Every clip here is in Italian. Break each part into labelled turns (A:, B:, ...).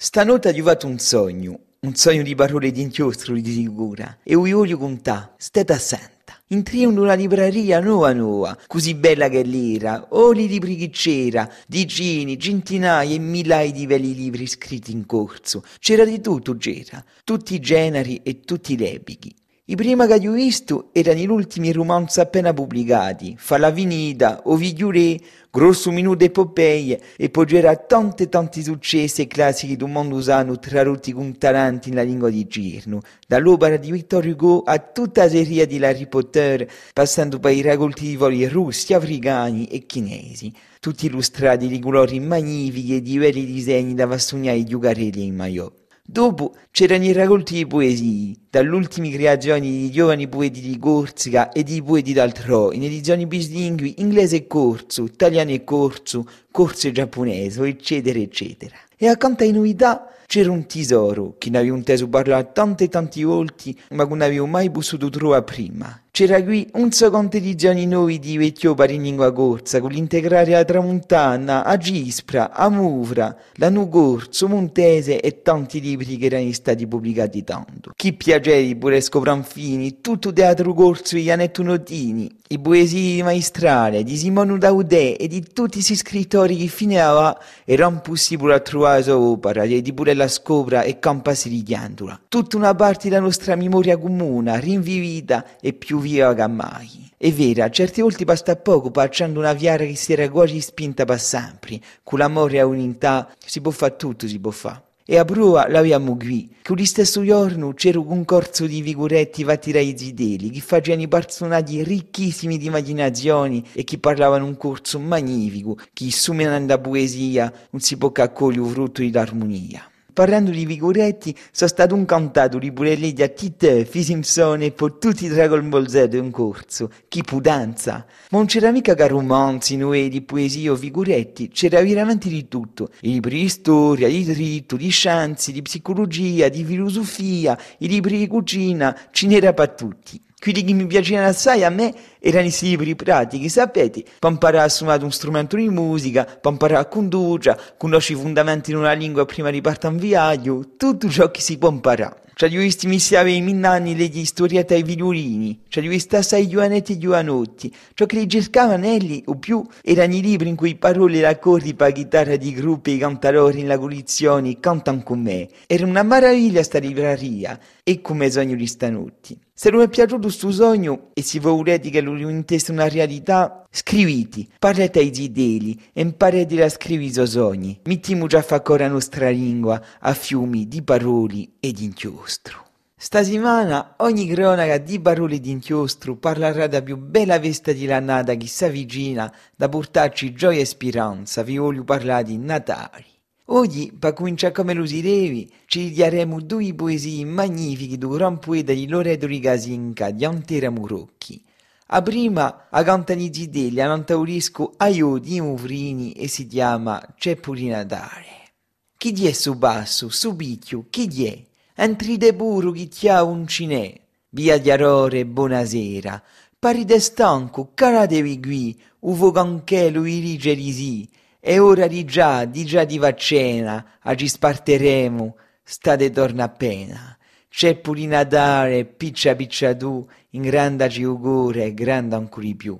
A: Stanotte ha arrivato un sogno, un sogno di parole di inchiostro di sicura, e vi voglio contare, state assente. Entriamo in una libreria nuova nuova, così bella che l'era, o i libri che c'era, decine, centinaia e migliaia di belli libri scritti in corso. C'era di tutto, c'era, tutti i generi e tutti i lepichi. I primi che ho visto erano gli ultimi romanzi appena pubblicati, Fa la Vinida, Ovidio Re, Grosso Minuto Epopeie, e poi c'era tanti tanti successi e classici del mondo usano tradotti con talenti nella lingua di Girno, dall'opera di Victor Hugo a tutta la serie di Harry Potter, passando per i raccolti di voli russi, africani e chinesi, tutti illustrati di colori magnifici e di veri disegni da vastugnai di ugarelli in maiò. Dopo c'erano i raccolti di poesie, dall'ultime creazioni di giovani poeti di Corsica e di poeti d'altro, in edizioni bislingui, inglese e corso, italiano e corso, corso e giapponese, eccetera, eccetera. E accanto ai novità c'era un tesoro, che ne avevo inteso parlare tante e tanti volte, ma che non avevo mai potuto trovare prima. C'era qui un secondo edizioni nuovi di vecchio pari in lingua corsa, con l'integrare a Tramontana, a Gispra, a Muvra, la Nugorzo, Montese e tanti libri che erano stati pubblicati tanto. Chi piaceri pure Scopranfini, tutto teatro corso di Ianetto Notini, i poesie maestrali di Simone Daudè e di tutti questi scrittori che fine aveva erano possibili a trovare la opera, e di pure la scopra e campasi di chiandola. Tutta una parte della nostra memoria comune, rinvivita e più viva che mai. È vero, a certe volte basta poco passando una viara che si era quasi spinta per sempre, con l'amore e l'unità si può fare tutto, si può fare. E a prova l'abbiamo qui, che lo stesso giorno c'era un corso di figuretti fatti dai zideli, che facevano personaggi ricchissimi di immaginazioni e che parlavano un corso magnifico, che suminando la poesia non si può accogliere il frutto dell'armonia. Parlando di figuretti, sono stato un cantato di pure lì a Tite, Fisimson e poi tutti i Dragon Ball Z in corso. Che pudanza! Ma non c'era mica che romanzi, noi di poesie o figuretti, c'era veramente di tutto. I libri di storia, di diritto, di scienze, di psicologia, di filosofia, i libri di cucina, ce n'era per tutti. Quelli che mi piacevano assai a me erano i libri pratici, sapete? Per imparare a suonare un strumento di musica, per imparare a condurre, conoscere i fondamenti di una lingua prima di partire in viaggio, tutto ciò che si può imparare. Cioè, io visti mi siamo i minnanni le storiette ai violini, cioè, io visti assai giovanetti e giovanotti. Ciò che li cercavano elli, o più, erano i libri in cui parole e accordi per chitarra di gruppi e cantatori in la colizione cantano con me. Era una meraviglia sta libreria, e come sogno di stanotti. Se non è piaciuto questo sogno e se volete che lo diventasse una realtà, scriviti, parlate ai zideli e imparate a scrivere i suoi sogni. Mettiamo già a fare la nostra lingua a fiumi di parole e di inchiostro. Stasera ogni cronaca di parole di inchiostro parlerà da più bella vesta di lannata che si avvicina da portarci gioia e speranza. Vi voglio parlare di Natale. Oggi, per cominciare come lo sirevi, ci daremo due poesie magnifiche del gran poeta di Loreto Rigasinca, di Antera Murocchi. A prima, a cantani zidelli, a Nantaurisco Aio di Muvrini e si chiama C'è pure Natale. Chi di è su basso, su picchio, chi di è? Entrite puro chi ti ha un cinè. Via di Arore, buonasera. Parite stanco, caratevi qui, uvo canchelo i rigerisi. È ora di già, di già di vaccena, a ci sparteremo, state torna appena. C'è pure Natale, piccia piccia tu, in grande ci augure, grande ancora di più.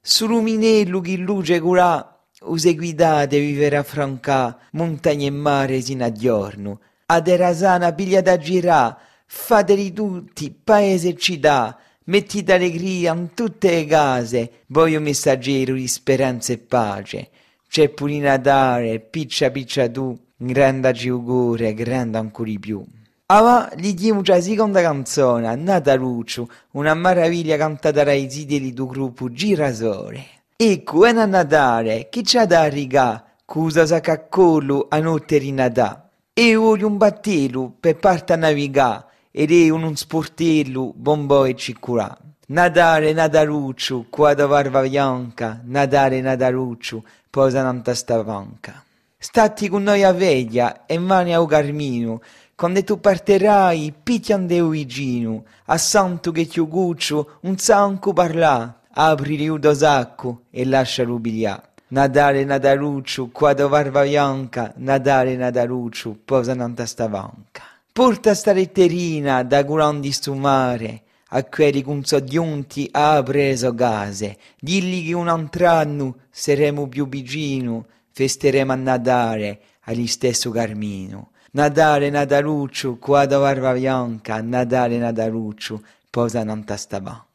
A: Su luminello chi luce curà, use guidate vivere a franca, montagne e mare sino a giorno. A terasana piglia da girà, fateli tutti, paese e città, mettite allegria in tutte le case, voglio messaggero di speranza e pace. C'è pure Natale, piccia piccia tu, grande ci augure, grande ancora di più. Ava gli diamo la seconda canzone, Nataluccio, una meraviglia cantata dai zideli del gruppo Girasole. Ecco, è Natale, chi c'ha da rigà, cosa sa caccollo a notte di Natale. E voglio un battello per parte a navigare, ed è un sportello, bombo e ciccurà. Natale, Nataluccio, qua da barba bianca, Natale, Nataluccio, posa nanta stavanca. Statti con noi a veglia e mani a carmino, quando tu partirai, picchiande vicino, a santo che ti guccio un sanco parlà, apri il sacco e lascialo piglià. Nadale Nadaluccio, quando varva bianca, Nadale Nadaluccio, posa nanta stavanca. Porta sta letterina da grandi stumare, a con soggiunti ha preso gase, digli che un anno saremo più vicino, festeremo a Nadale, agli stesso Carmino. Nadale Nadaluccio, quando varva bianca, Nadale Nadaluccio, posa nanta stavanca.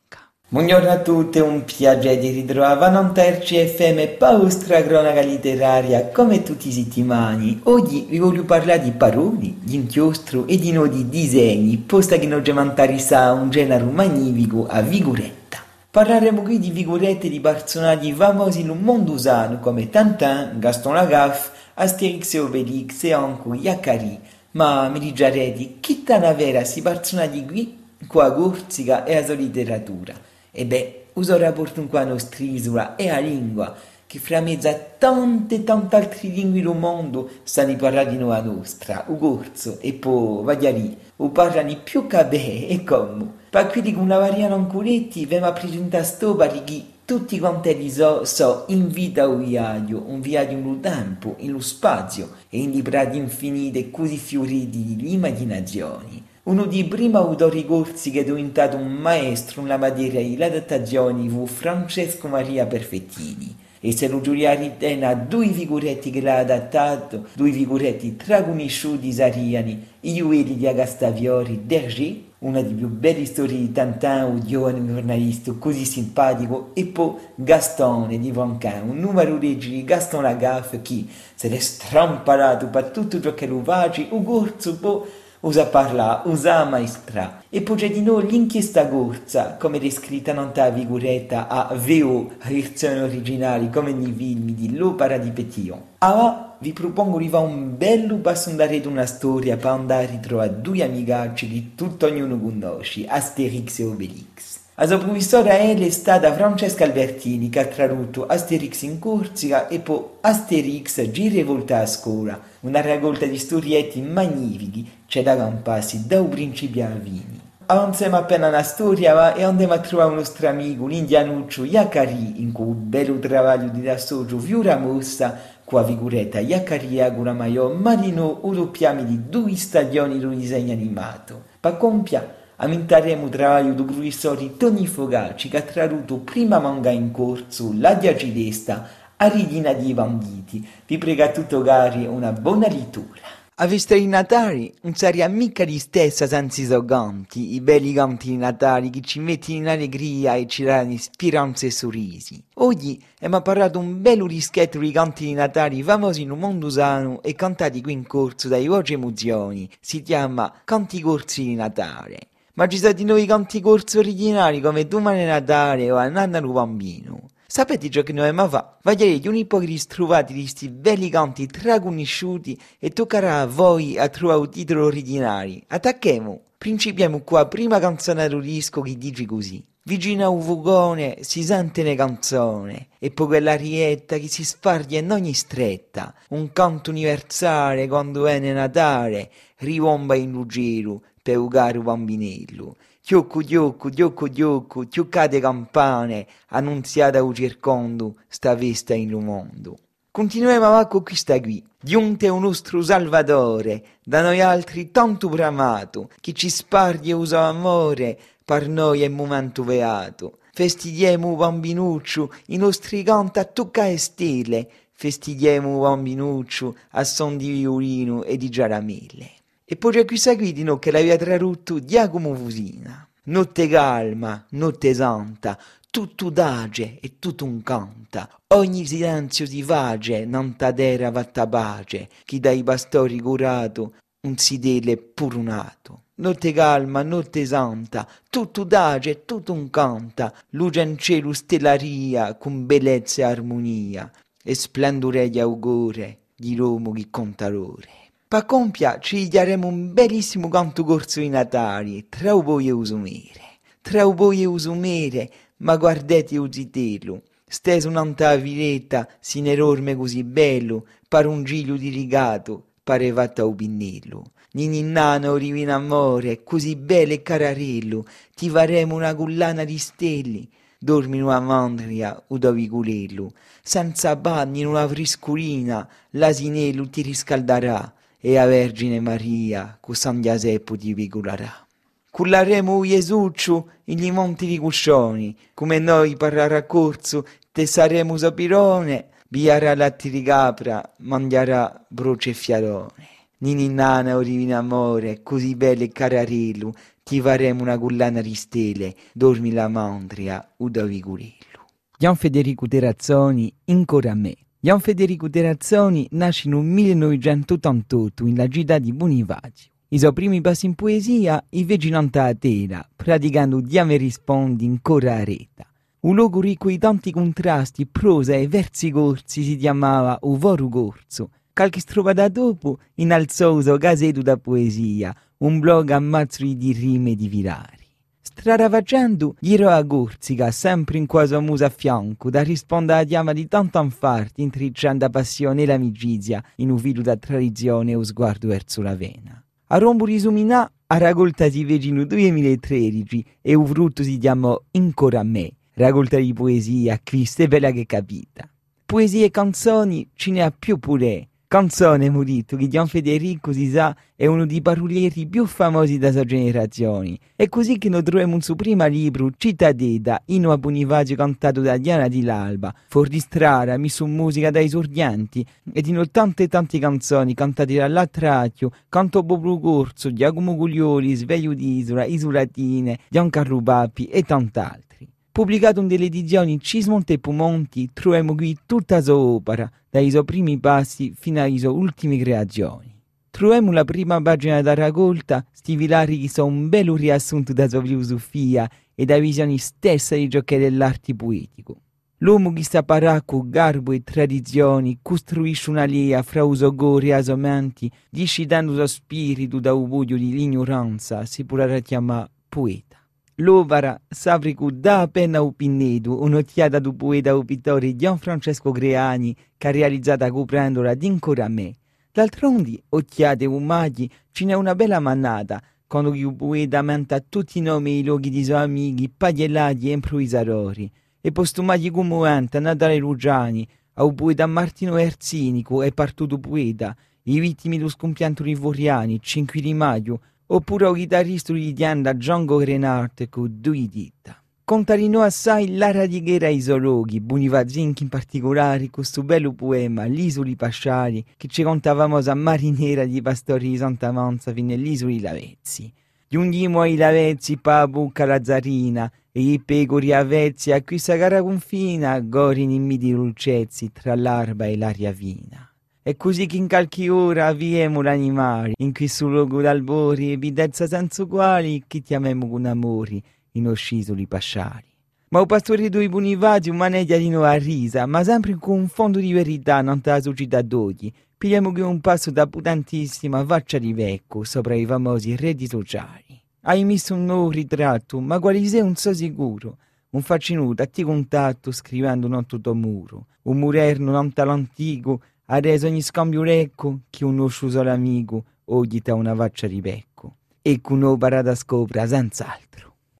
A: Buongiorno a tutti, un piacere di ritrovare a Terci FM Paustra Cronaca Letteraria come tutti i settimani. Oggi vi voglio parlare di parole, di inchiostro e di nodi disegni, posta che non gemantari sa un genere magnifico a viguretta. Parleremo qui di vigurette di personaggi famosi nel mondo usano come Tintin, Gaston Lagaffe, Asterix e Obelix e anche Yakari. Ma mi digerete, chi tana vera si personaggi qui, qua a Gorzica e a sua letteratura? E beh, uso rapporto con la nostra isola e la lingua, che fra mezzo a tante tante altre lingue del mondo stanno parlando la nostra, il corso, e poi, vagliari, o parlano più che bene, e come. Per quelli con la variano ancoretti, vemo a presentare sto che tutti quanti so, so in vita un viaggio, un viaggio nello tempo, nello spazio, e in librati infiniti così fioriti di immaginazioni. Uno dei primi autori corsi che è diventato un maestro nella materia di adattazioni fu Francesco Maria Perfettini. E se lo giuriari tena due figuretti che l'ha adattato, due figuretti tra conosciuti sariani, i ueli di Agastaviori, Dergé, una delle più belle storie di Tantin, un giovane giornalista così simpatico, e poi Gastone di Vancan, un numero legge di Gaston Lagaffe che se l'è strampalato per tutto ciò che lo face, un corso poi usa parla, usa maestra. E noi l'inchiesta gorza, come descritta non ta viguretta a VO, versione originali, come nei film di L'Opera di Petillon. Allora, vi propongo di fare un bello passo andare ad una storia per andare a ritrovare due amigacci di tutto ognuno conosce, Asterix e Obelix. La sua professora è stata Francesca Albertini che ha tradotto Asterix in Corsica e poi Asterix gira volta a scuola, una raccolta di storietti magnifici c'è da camparsi da un principio a vini. Avanziamo appena una storia e andiamo a trovare un nostro amico, l'indianuccio Yakari, in cui bello lavoro di assoggio Viura Mossa, la figuretta Yakari Agura Maior, Marino Uropiami di due stagioni di disegno animato. Pa compia, Il lavoro del professore Tony Fogaci che ha tradotto prima manga in corso, La Diacidesta, a Ridina di Banditi. Vi prego a tutto cari una buona lettura. A vista di Natale non sarebbe mica di stessa senza i ganti, i belli ganti di Natale che ci mettono in allegria e ci danno speranze e sorrisi. Oggi abbiamo parlato un bello rischetto di canti Natale famosi nel mondo usano e cantati qui in corso dai voci emozioni. Si chiama Canti Corsi di Natale. Ma ci sono di noi canti corsi originali come Domani Natale o Anna un bambino. Sapete ciò che noi abbiamo fatto? Vedere gli unipocri trovati di questi belli canti traconosciuti e toccherà a voi a trovare il titolo originale. Attacchiamo! Principiamo qua la prima canzone del disco che dice così. Vicino a un fugone si sente una canzone, e poi quella rietta che si sparge in ogni stretta, un canto universale quando viene Natale, rivomba in un giro, per ugare un bambinello. Chiocco, chiocco, chiocco, chiocco, chioccate campane, annunziata o circondo, sta vesta in mondo. Continuiamo avanti con questa qui. Giunte un nostro Salvatore, da noi altri tanto bramato, che ci sparge uso amore, per noi è momento beato. Festidiamo bambinuccio, i nostri canti a toccare stelle, festidiamo bambinuccio a son di violino e di giaramelle. E poi qui seguitino che l'aveva tradotto Giacomo Fusina. Notte calma, notte santa, tutto dace e tutto un canta. Ogni silenzio si face, non t'adera vatta pace, chi dai pastori curato, un sidele purunato. Notte calma, notte santa, tutto dace, tutto un canta, luce in cielo stellaria, con bellezza e armonia, e splendore di augure di che conta l'ore. Pa compia ci daremo un bellissimo canto corso di Natale, tra voi e usumere. Tra voi e usumere, ma guardate il zitello, steso un'anta viletta, sin enorme così bello, pare un giglio di rigato, pare fatta un pinnello. Nininnano rivino amore, così bello e cararello, ti faremo una collana di stelle, dormi in una mandria o da vigulello, senza bagni in una friscurina, l'asinello ti riscalderà e la Vergine Maria con San Giaseppo ti vigolarà. Cullaremo Gesuccio in gli monti di Cuscioni, come noi per raccorso te saremo sapirone, biarà latte di capra, mangiarà broce e fiarone. Nininana, o divino amore, così bello e cararillo, ti faremo una collana di stelle, dormi la mandria, o da vigorillo.
B: Gian Federico Terrazzoni, ancora a me. Gian Federico Terrazzoni nasce nel 1988 in la città di Bonifacio. I suoi primi passi in poesia i fece in Atena, praticando Diame rispondi in cora reta. Un luogo ricco di tanti contrasti, prosa e versi corsi si chiamava Uvoru Corso. Qualche strofa dopo innalzò il gasetto da poesia, un blog a mazzoli di rime di virari. Straravaggiando, giro a Gorzica, sempre in quasi musa a fianco, da rispondere alla chiama di tanto anfarti, intricciando la passione e l'amicizia, in un filo da tradizione e sguardo verso la vena. A rombo risuminà, a raccolta si nel 2013 e un frutto si chiamò Ancora a me, raccolta di poesia, questa è bella che capita. Poesie e canzoni ce ne ha più pure, Canzone Murito, che Gian Federico si sa è uno dei parolieri più famosi della sua generazione. È così che noi troviamo il suo primo libro, Cittadeda, Ino a Bonifacio cantato da Diana di L'Alba, fuori strada, messo in musica dai sorgenti, ed in tante tante canzoni cantate dall'Attracchio, Canto Bobru Corso, Giacomo Guglioli, Sveglio d'Isola, Isulatine, Giancarlo Papi e tant'altri. Pubblicato delle edizioni Cismonte Pumonti, troviamo qui tutta la sua opera, dai suoi primi passi fino alle sue ultime creazioni. Troviamo la prima pagina da raccolta, stivilari che sono un bello riassunto da sua filosofia e da visione stessa di ciò che è dell'arte poetico. L'uomo che sta con garbo e tradizioni costruisce una linea fra usogori e asomanti, discidendo lo spirito da un buio di l'ignoranza, si può chiamare poeta. L'opera Sapricu da appena u Pinnedu, un'occhiata du poeta u pittore Gianfrancesco Greani, che ha realizzata coprendola d'incora me. D'altronde, occhiate u maghi, ce n'è una bella mannata, quando il poeta menta tutti i nomi e i luoghi di suoi amici, pagliellati e improvvisatori. E postumati come anta Natale Ruggiani, a un poeta Martino Erzinico e partuto poeta, i vittimi dello scompianto Rivoriani, 5 di maggio, oppure il chitarrista di Dianda Django Reinhardt con due dita. Contarino assai la radighera ai zoologhi, Bunivazinchi in particolare, questo bello poema, L'Isoli Pasciali, che ci contavamo a marinera di pastori di Santa Monza fino all'Isoli Lavezzi. Giungimo ai Lavezzi, Pabucca Lazzarina, e i pecori avezzi a questa gara confina, gori nimmi di dolcezzi tra l'arba e l'aria vina. È così che in qualche ora avviemo l'animale, in questo luogo d'albori e bidezza senza uguali, che chiamiamo con amori, in oscisoli pasciali. Ma o pastore due bunivati, un maneggia di noi a risa, ma sempre con un fondo di verità non la società d'oggi. Pigliamo che un passo da putantissima faccia di vecchio sopra i famosi reti sociali. Hai messo un nuovo ritratto, ma quali sei un so sicuro? Un faccinuto a ti contatto scrivendo non tutto muro. Un murerno non talantico Adesso ogni scambio lecco, che un solo amico, oggi ta una faccia di becco. E con un'opera da scopra, senz'altro.